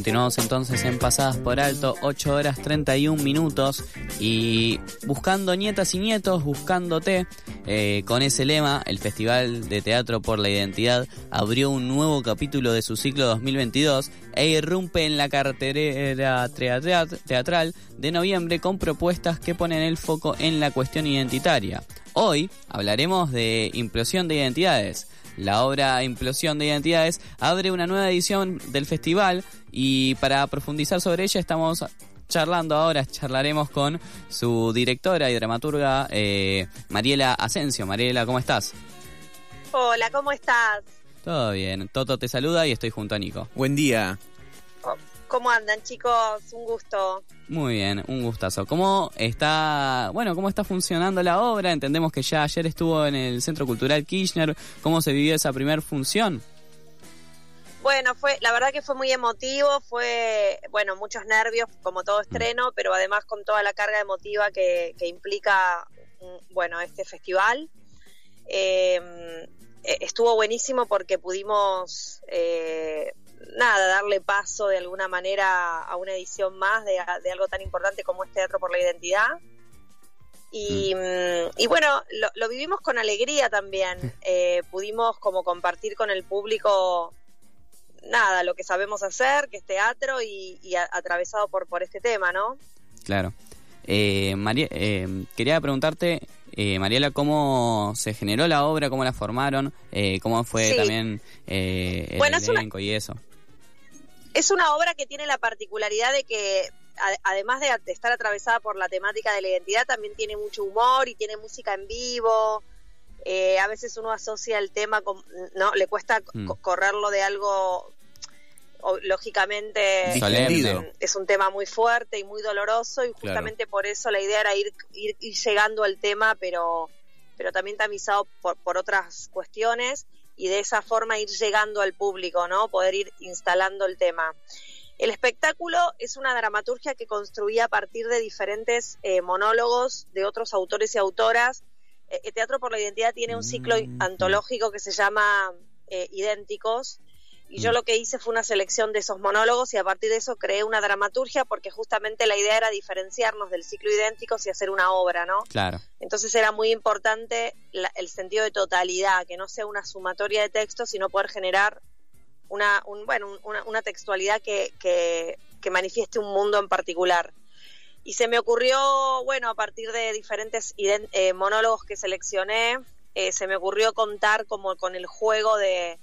Continuamos entonces en Pasadas por Alto, 8 horas 31 minutos y buscando nietas y nietos, buscándote, eh, con ese lema, el Festival de Teatro por la Identidad abrió un nuevo capítulo de su ciclo 2022 e irrumpe en la cartera teatral de noviembre con propuestas que ponen el foco en la cuestión identitaria. Hoy hablaremos de implosión de identidades. La obra Implosión de Identidades abre una nueva edición del festival y para profundizar sobre ella estamos charlando ahora, charlaremos con su directora y dramaturga eh, Mariela Asensio. Mariela, ¿cómo estás? Hola, ¿cómo estás? Todo bien, Toto te saluda y estoy junto a Nico. Buen día. ¿Cómo andan, chicos? Un gusto. Muy bien, un gustazo. ¿Cómo está, bueno, cómo está funcionando la obra? Entendemos que ya ayer estuvo en el Centro Cultural Kirchner. ¿Cómo se vivió esa primera función? Bueno, fue, la verdad que fue muy emotivo, fue, bueno, muchos nervios, como todo estreno, pero además con toda la carga emotiva que, implica, mm, bueno, este festival. Em, e, estuvo buenísimo porque pudimos eh, nada, darle paso de alguna manera a una edición más de, algo tan importante como es Teatro por la Identidad. Y, mm, bueno, lo, vivimos con alegría también. Eh, pudimos como compartir con el público nada, lo que sabemos hacer, que es teatro y, atravesado por, por este tema, ¿no? Claro. Eh, María, eh, quería preguntarte, eh, Mariela, ¿cómo se generó la obra? ¿Cómo la formaron? ¿Cómo fue también el bueno, elenco y eso? Es una obra que tiene la particularidad de que, además de, estar atravesada por la temática de la identidad, también tiene mucho humor y tiene música en vivo. Eh, a veces uno asocia el tema, con, no, le cuesta mm. correrlo de algo lógicamente es un tema muy fuerte y muy doloroso y justamente por eso la idea era ir, ir, llegando al tema pero pero también tamizado por, por otras cuestiones y de esa forma ir llegando al público, ¿no? Poder ir instalando el tema. El espectáculo es una dramaturgia que construía a partir de diferentes eh, monólogos de otros autores y autoras. el eh, Teatro por la Identidad tiene un ciclo mm, antológico que se llama eh, Idénticos, y yo mm. lo que hice fue una selección de esos monólogos y a partir de eso creé una dramaturgia porque justamente la idea era diferenciarnos del ciclo idéntico y hacer una obra, ¿no? Claro. Entonces era muy importante el sentido de totalidad, que no sea una sumatoria de textos, sino poder generar una, bueno, una, textualidad que, que, manifieste un mundo en particular. Y se me ocurrió, bueno, a partir de diferentes eh, monólogos que seleccioné, eh, se me ocurrió contar como con el juego de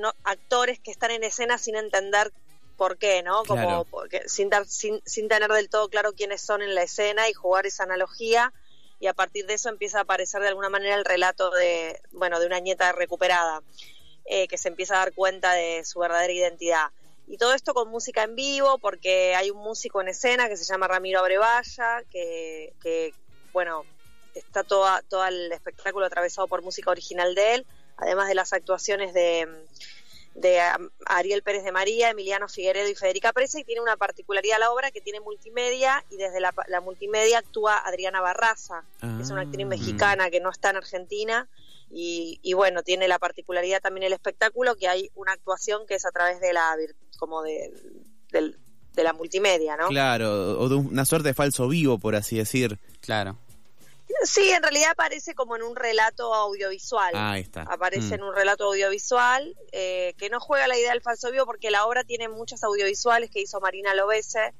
no, actores que están en escena sin entender por qué, ¿no? Como porque, sin, dar, sin, sin tener del todo claro quiénes son en la escena y jugar esa analogía y a partir de eso empieza a aparecer de alguna manera el relato de, bueno, de una nieta recuperada eh, que se empieza a dar cuenta de su verdadera identidad. Y todo esto con música en vivo, porque hay un músico en escena que se llama Ramiro Abrevaya, que, que bueno, está toda, todo el espectáculo atravesado por música original de él además de las actuaciones de, de Ariel Pérez de María, Emiliano Figueredo y Federica Presa, y tiene una particularidad la obra que tiene multimedia, y desde la, multimedia actúa Adriana Barraza, que es una actriz ah. mexicana que no está en Argentina, y, bueno, tiene la particularidad también el espectáculo que hay una actuación que es a través de la como de, de la multimedia, ¿no? Claro, o de una suerte de falso vivo, por así decir. Claro. Sí, en realidad aparece como en un relato audiovisual. Ah, ahí está. Aparece mm. en un relato audiovisual eh, que no juega la idea del falso vivo porque la obra tiene muchas audiovisuales que hizo Marina Lobese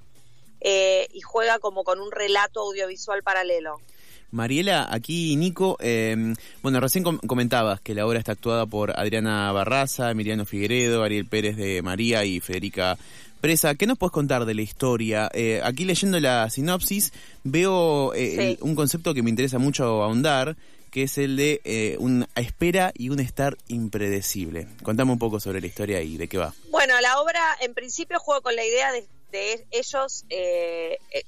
eh, y juega como con un relato audiovisual paralelo. Mariela, aquí Nico, em, bueno, recién comentabas que la obra está actuada por Adriana Barraza, Emiliano Figueredo, Ariel Pérez de María y Federica Presa, ¿qué nos puedes contar de la historia? Eh, aquí leyendo la sinopsis veo eh, un concepto que me interesa mucho ahondar, que es el de eh, una espera y un estar impredecible. Contame un poco sobre la historia y de qué va. Bueno, la obra en principio juega con la idea de, ellos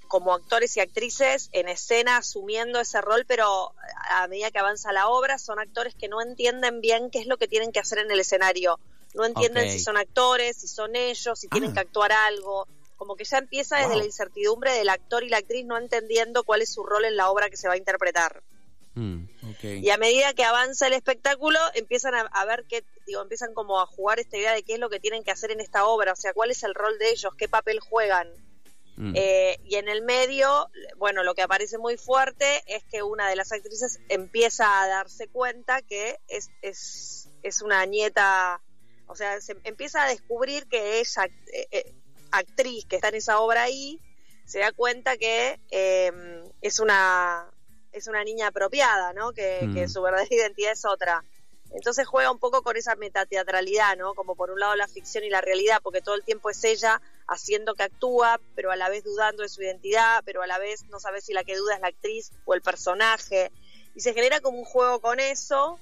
como actores y actrices en escena asumiendo ese rol, pero a medida que avanza la obra son actores que no entienden bien qué es lo que tienen que hacer en el escenario no entienden si son actores, si son ellos, si tienen Ah. que actuar algo. Como que ya empieza desde la incertidumbre del actor y la actriz no entendiendo cuál es su rol en la obra que se va a interpretar. Mm. Ok. Y a medida que avanza el espectáculo, empiezan a, a ver qué, digo, empiezan como a jugar esta idea de qué es lo que tienen que hacer en esta obra, o sea, cuál es el rol de ellos, qué papel juegan. Mm. Eh, y en el medio, bueno, lo que aparece muy fuerte es que una de las actrices empieza a darse cuenta que es, es, es una nieta, o sea, se empieza a descubrir que ella, eh, eh, actriz que está en esa obra ahí, se da cuenta que eh, es una es una niña apropiada, ¿no? Que, Mm. que su verdadera identidad es otra. Entonces juega un poco con esa metateatralidad, ¿no? Como por un lado la ficción y la realidad, porque todo el tiempo es ella haciendo que actúa, pero a la vez dudando de su identidad, pero a la vez no sabe si la que duda es la actriz o el personaje. Y se genera como un juego con eso.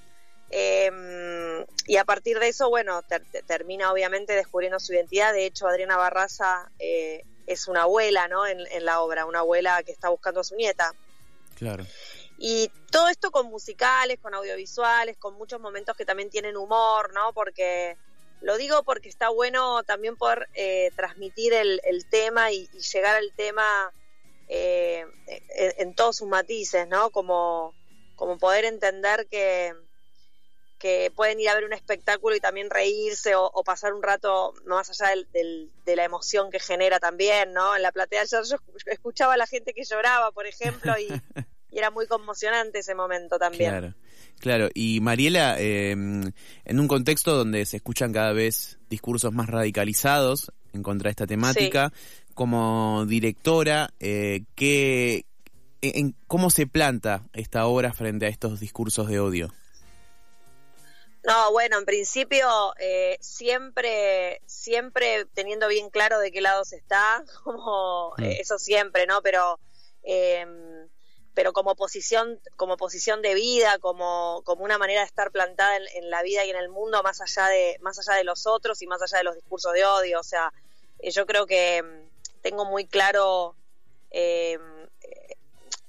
Eh, y a partir de eso, bueno, ter- ter- termina obviamente descubriendo su identidad. De hecho, Adriana Barraza eh, es una abuela, ¿no? En, en la obra, una abuela que está buscando a su nieta. Claro. Y todo esto con musicales, con audiovisuales, con muchos momentos que también tienen humor, ¿no? Porque lo digo porque está bueno también poder eh, transmitir el, el tema y, y llegar al tema eh, en, en todos sus matices, ¿no? Como, como poder entender que, que pueden ir a ver un espectáculo y también reírse o, o pasar un rato más allá del, del- de la emoción que genera también, ¿no? En la platea yo, yo escuchaba a la gente que lloraba, por ejemplo, y, y era muy conmocionante ese momento también. Claro, claro. Y Mariela, eh, en un contexto donde se escuchan cada vez discursos más radicalizados en contra de esta temática, como directora, eh, ¿qué, en, ¿cómo se planta esta obra frente a estos discursos de odio? No, bueno, en principio eh, siempre, siempre teniendo bien claro de qué lado se está, como Mm. eh, eso siempre, ¿no? Pero, eh, pero como posición, como posición de vida, como, como una manera de estar plantada en, en la vida y en el mundo, más allá de, más allá de los otros y más allá de los discursos de odio. O sea, eh, yo creo que mm, tengo muy claro, eh,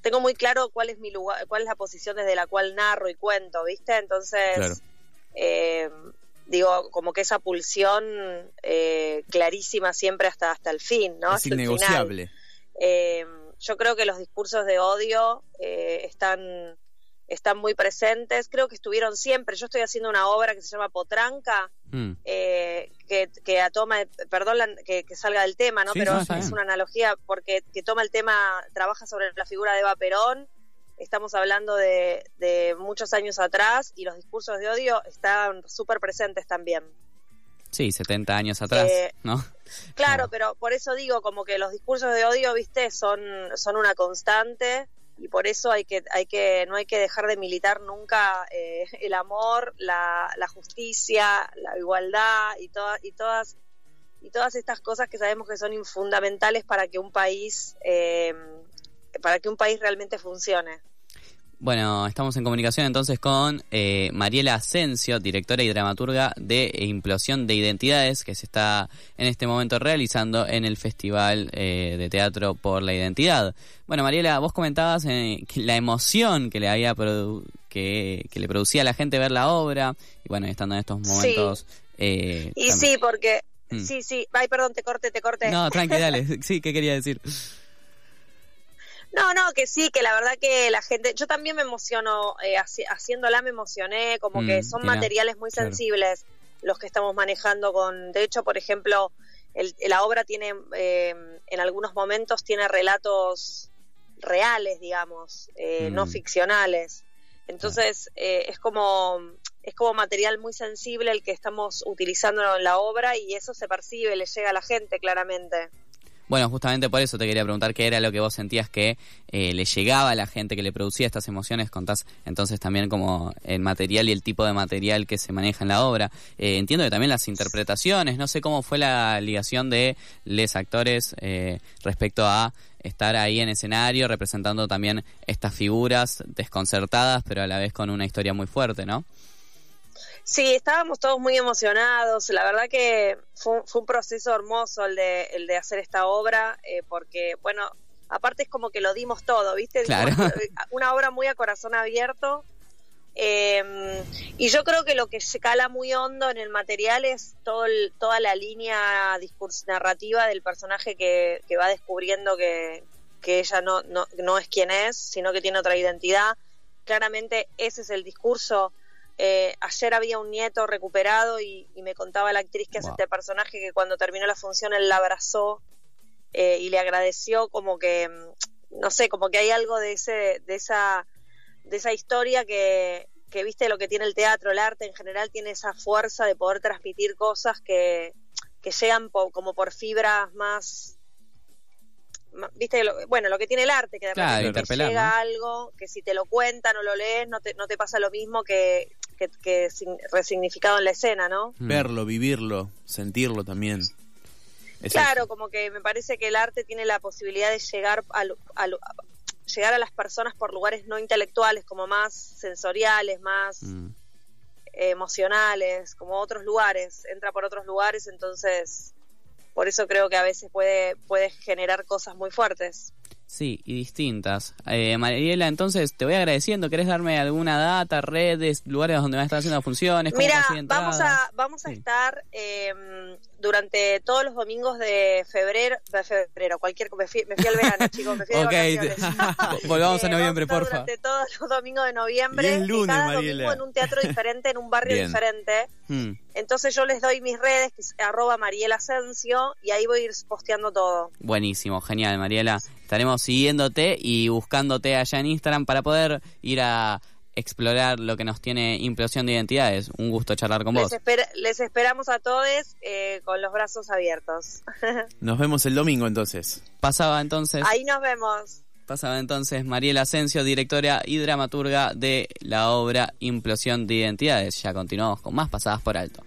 tengo muy claro cuál es mi lugar, cuál es la posición desde la cual narro y cuento, ¿viste? Entonces Claro. Eh, digo, como que esa pulsión eh, clarísima siempre hasta, hasta el fin, ¿no? es Hasta innegociable. Eh, yo creo que los discursos de odio eh, están, están muy presentes, creo que estuvieron siempre. Yo estoy haciendo una obra que se llama Potranca, Mm. eh, que, que toma, perdón la- que, que salga del tema, ¿no? Sí, Pero no, es, una analogía porque que toma el tema, trabaja sobre la figura de Eva Perón. Estamos hablando de, de muchos años atrás y los discursos de odio están súper presentes también. Sí, 70 años atrás, Eh, ¿no? Claro, pero por eso digo, como que los discursos de odio, viste, son, son una constante y por eso hay que, hay que, no hay que dejar de militar nunca eh, el amor, la, la justicia, la igualdad y todas, y todas, y todas estas cosas que sabemos que son fundamentales para que un país, eh, para que un país realmente funcione. Bueno, estamos en comunicación entonces con eh, Mariela Asensio, directora y dramaturga de Implosión de Identidades, que se está en este momento realizando en el Festival eh, de Teatro por la Identidad. Bueno, Mariela, vos comentabas eh, que la emoción que le había produ- que, que le producía a la gente ver la obra, y bueno, estando en estos momentos... eh, Y también- sí, porque, Mm. sí, sí, ay, perdón, te corté, te corté. No, tranqui, dale. Sí, ¿qué quería decir? No, no, que sí, que la verdad que la gente, yo también me emociono, eh, haci- haciéndola me emocioné, como Mm, que son mirá, materiales muy claro. sensibles los que estamos manejando con, de hecho, por ejemplo, el- la obra tiene, eh, en algunos momentos tiene relatos reales, digamos, eh, no Mm. ficcionales. Entonces, eh, es como es como material muy sensible el que estamos utilizando en la obra y eso se percibe, le llega a la gente claramente. Bueno, justamente por eso te quería preguntar qué era lo que vos sentías que eh, le llegaba a la gente, que le producía estas emociones. Contás entonces también como el material y el tipo de material que se maneja en la obra. Eh, entiendo que también las interpretaciones, no sé cómo fue la ligación de les actores eh, respecto a estar ahí en escenario representando también estas figuras desconcertadas, pero a la vez con una historia muy fuerte, ¿no? Sí, estábamos todos muy emocionados. La verdad que fue, un- fue un proceso hermoso el de, el de hacer esta obra, eh, porque, bueno, aparte es como que lo dimos todo, ¿viste? Claro. Una obra muy a corazón abierto, Eh, y yo creo que lo que se cala muy hondo en el material es todo el- toda la línea discurso narrativa del personaje que, que va descubriendo que, que ella no, no, no es quien es, sino que tiene otra identidad. Claramente ese es el discurso. Eh, ayer había un nieto recuperado y, y me contaba la actriz que hace Wow. este personaje que cuando terminó la función él la abrazó eh, y le agradeció como que, mm, no sé, como que hay algo de, ese, de esa de esa historia que, que viste lo que tiene el teatro, el arte en general tiene esa fuerza de poder transmitir cosas que, que llegan po- como por fibras más viste lo- bueno lo que tiene el arte que de Claro, repente te llega ¿no? algo que si te lo cuentan o lo lees no te, no te pasa lo mismo que, que, que resignificado en la escena no Mm. Verlo, vivirlo, sentirlo también. Es Claro, eso. como que me parece que el arte tiene la posibilidad de llegar a, llegar a las personas por lugares no intelectuales, como más sensoriales, más Mm. emocionales, como otros lugares, entra por otros lugares, entonces por eso creo que a veces puede, puede generar cosas muy fuertes. Sí, y distintas. Eh, Mariela, entonces te voy agradeciendo. ¿Querés darme alguna data, redes, lugares donde van a estar haciendo funciones? ¿Cómo Mira, vamos a, vamos a Sí. estar eh, durante todos los domingos de febrero, de febrero, cualquier, me fui, me fui al verano, chicos, me fui de Ok, vacaciones. volvamos a Eh, noviembre, vamos a estar porfa. Durante todos los domingos de noviembre. Y es lunes, cada Mariela. domingo en un teatro diferente, en un barrio Bien. diferente. Mm. Entonces yo les doy mis redes, que es arroba Mariela Asensio, y ahí voy a ir posteando todo. Buenísimo, genial, Mariela. Estaremos siguiéndote y buscándote allá en Instagram para poder ir a explorar lo que nos tiene implosión de identidades. Un gusto charlar con vos. Les, esper- les esperamos a todos eh, con los brazos abiertos. Nos vemos el domingo entonces. Pasaba entonces, ahí nos vemos. pasaba entonces Mariela Asensio, directora y dramaturga de la obra Implosión de Identidades. Ya continuamos con más pasadas por alto.